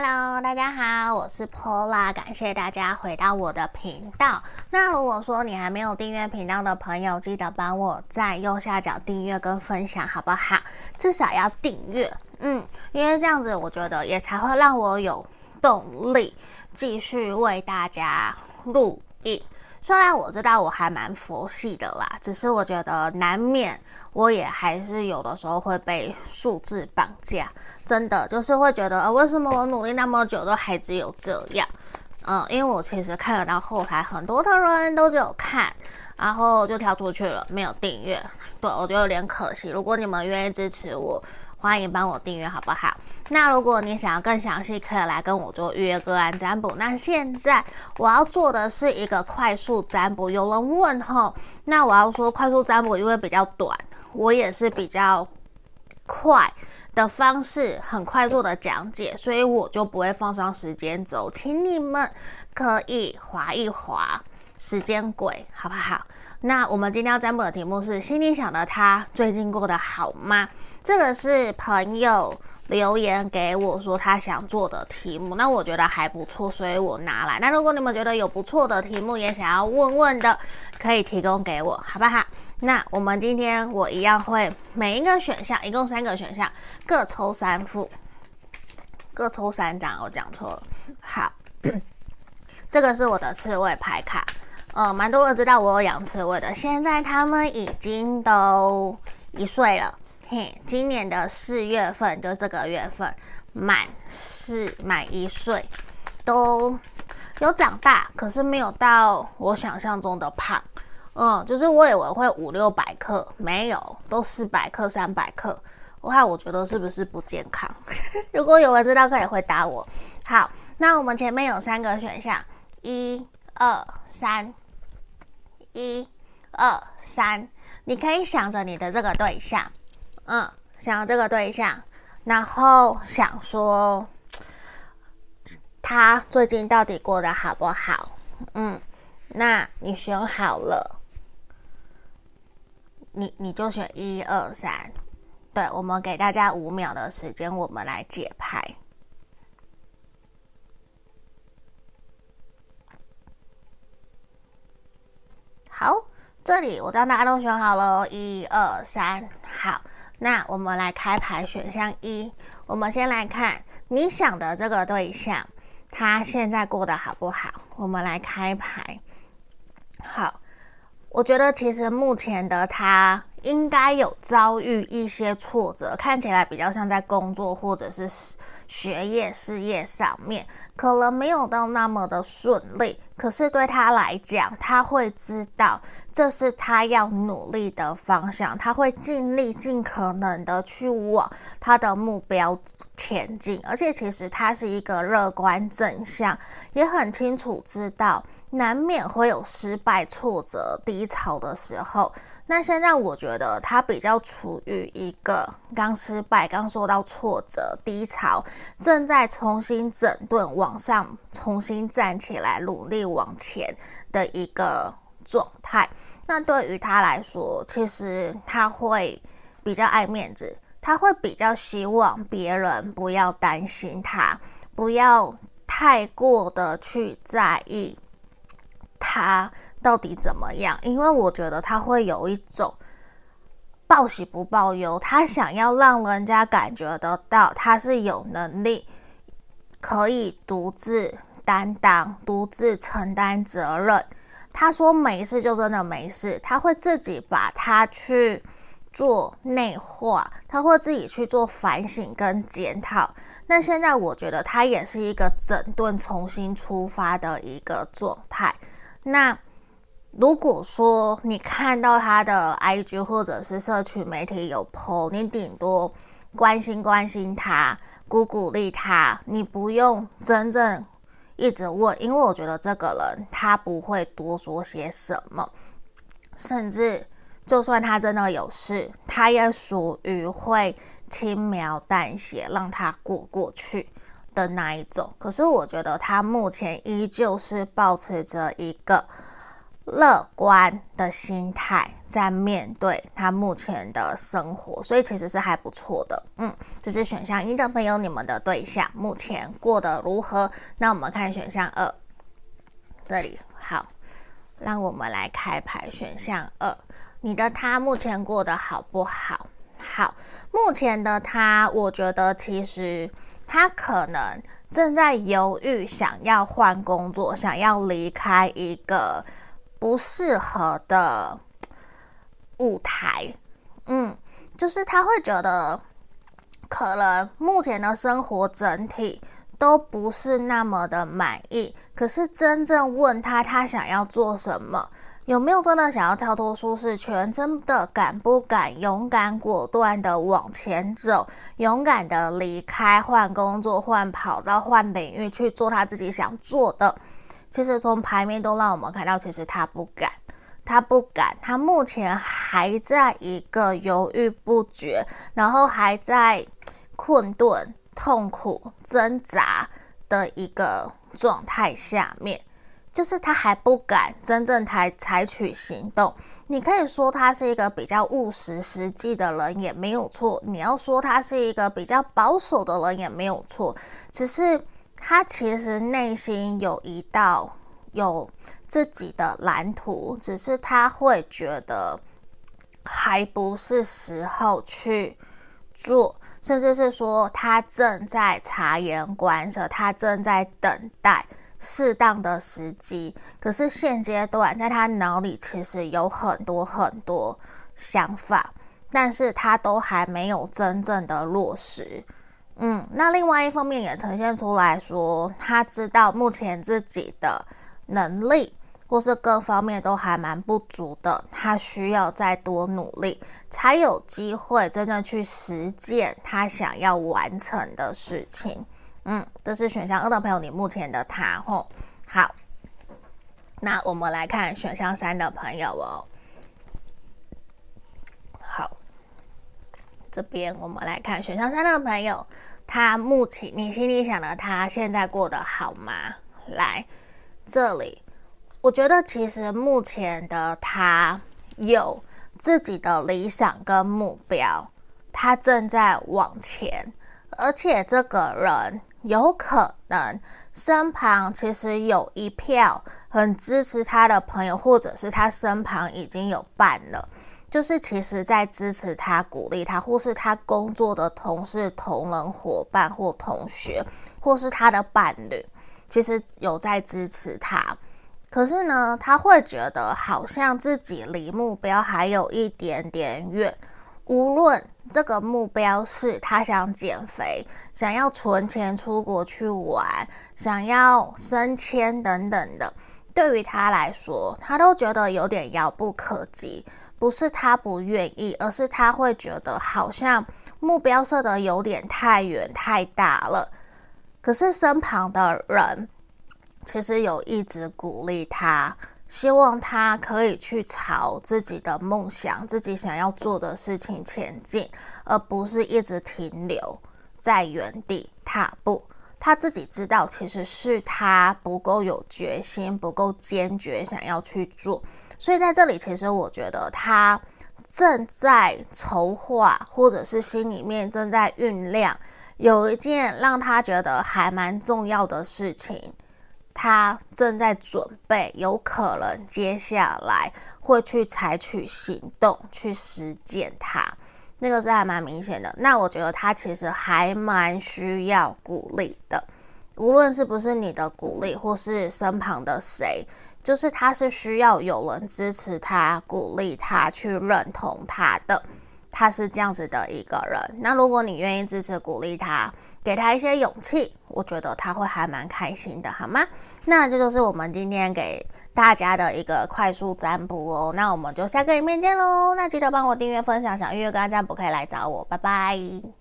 Hello，大家好，我是 Pola，感谢大家回到我的频道。那如果说你还没有订阅频道的朋友，记得帮我在右下角订阅跟分享，好不好？至少要订阅，嗯，因为这样子我觉得也才会让我有动力继续为大家录影。虽然我知道我还蛮佛系的啦，只是我觉得难免我也还是有的时候会被数字绑架，真的就是会觉得，为什么我努力那么久都还只有这样？嗯，因为我其实看得到后台很多的人都只有看，然后就跳出去了，没有订阅，对，我觉得有点可惜。如果你们愿意支持我，欢迎帮我订阅，好不好？那如果你想要更详细，可以来跟我做预约个案占卜。那现在我要做的是一个快速占卜。有人问吼，那我要说快速占卜，因为比较短，我也是比较快的方式，很快速的讲解，所以我就不会放上时间轴，请你们可以划一划时间轨，好不好？那我们今天要占卜的题目是：心里想的他最近过得好吗？这个是朋友留言给我说他想做的题目，那我觉得还不错，所以我拿来。那如果你们觉得有不错的题目也想要问问的，可以提供给我，好不好？那我们今天我一样会每一个选项，一共三个选项，各抽三副，各抽三张。我讲错了，好，这个是我的刺猬牌卡。呃，蛮多人知道我有养刺猬的，现在他们已经都一岁了。嘿，今年的四月份，就这个月份满四满一岁，都有长大，可是没有到我想象中的胖。嗯，就是我以为会五六百克，没有，都四百克、三百克。我看我觉得是不是不健康？如果有人知道，可以回答我。好，那我们前面有三个选项，一二三。一、二、三，你可以想着你的这个对象，嗯，想着这个对象，然后想说他最近到底过得好不好？嗯，那你选好了，你你就选一、二、三。对，我们给大家五秒的时间，我们来解牌。好，这里我当大家都选好了，一二三，好，那我们来开牌，选项一，我们先来看你想的这个对象，他现在过得好不好？我们来开牌，好，我觉得其实目前的他应该有遭遇一些挫折，看起来比较像在工作或者是学业事业上面。可能没有到那么的顺利，可是对他来讲，他会知道这是他要努力的方向，他会尽力尽可能的去往他的目标前进。而且，其实他是一个乐观正向，也很清楚知道难免会有失败、挫折、低潮的时候。那现在我觉得他比较处于一个刚失败、刚受到挫折、低潮，正在重新整顿、往上重新站起来、努力往前的一个状态。那对于他来说，其实他会比较爱面子，他会比较希望别人不要担心他，不要太过的去在意他。到底怎么样？因为我觉得他会有一种报喜不报忧，他想要让人家感觉得到他是有能力可以独自担当、独自承担责任。他说没事就真的没事，他会自己把它去做内化，他会自己去做反省跟检讨。那现在我觉得他也是一个整顿、重新出发的一个状态。那。如果说你看到他的 IG 或者是社群媒体有 po，你顶多关心关心他，鼓鼓励他，你不用真正一直问，因为我觉得这个人他不会多说些什么，甚至就算他真的有事，他也属于会轻描淡写让他过过去的那一种。可是我觉得他目前依旧是保持着一个。乐观的心态在面对他目前的生活，所以其实是还不错的。嗯，这是选项一的朋友，你们的对象目前过得如何？那我们看选项二，这里好，让我们来开牌。选项二，你的他目前过得好不好？好，目前的他，我觉得其实他可能正在犹豫，想要换工作，想要离开一个。不适合的舞台，嗯，就是他会觉得，可能目前的生活整体都不是那么的满意。可是真正问他，他想要做什么，有没有真的想要跳脱舒适圈，真的敢不敢勇敢果断的往前走，勇敢的离开，换工作、换跑道、换领域去做他自己想做的。其实从牌面都让我们看到，其实他不敢，他不敢，他目前还在一个犹豫不决，然后还在困顿、痛苦、挣扎的一个状态下面，就是他还不敢真正采采取行动。你可以说他是一个比较务实、实际的人，也没有错；你要说他是一个比较保守的人，也没有错。只是。他其实内心有一道有自己的蓝图，只是他会觉得还不是时候去做，甚至是说他正在察言观色，他正在等待适当的时机。可是现阶段，在他脑里其实有很多很多想法，但是他都还没有真正的落实。嗯，那另外一方面也呈现出来说，他知道目前自己的能力或是各方面都还蛮不足的，他需要再多努力，才有机会真的去实践他想要完成的事情。嗯，这是选项二的朋友，你目前的他吼。好，那我们来看选项三的朋友哦。这边我们来看选项三的朋友。他目前，你心里想的他现在过得好吗？来这里，我觉得其实目前的他有自己的理想跟目标，他正在往前，而且这个人有可能身旁其实有一票很支持他的朋友，或者是他身旁已经有伴了。就是其实，在支持他、鼓励他，或是他工作的同事、同仁、伙伴或同学，或是他的伴侣，其实有在支持他。可是呢，他会觉得好像自己离目标还有一点点远。无论这个目标是他想减肥、想要存钱出国去玩、想要升迁等等的，对于他来说，他都觉得有点遥不可及。不是他不愿意，而是他会觉得好像目标设得有点太远太大了。可是身旁的人其实有一直鼓励他，希望他可以去朝自己的梦想、自己想要做的事情前进，而不是一直停留在原地踏步。他自己知道，其实是他不够有决心，不够坚决，想要去做。所以在这里，其实我觉得他正在筹划，或者是心里面正在酝酿，有一件让他觉得还蛮重要的事情，他正在准备，有可能接下来会去采取行动去实践它。那个是还蛮明显的。那我觉得他其实还蛮需要鼓励的，无论是不是你的鼓励，或是身旁的谁。就是他是需要有人支持他、鼓励他、去认同他的，他是这样子的一个人。那如果你愿意支持、鼓励他，给他一些勇气，我觉得他会还蛮开心的，好吗？那这就是我们今天给大家的一个快速占卜哦。那我们就下个影片见喽。那记得帮我订阅、分享，想预约跟占卜可以来找我，拜拜。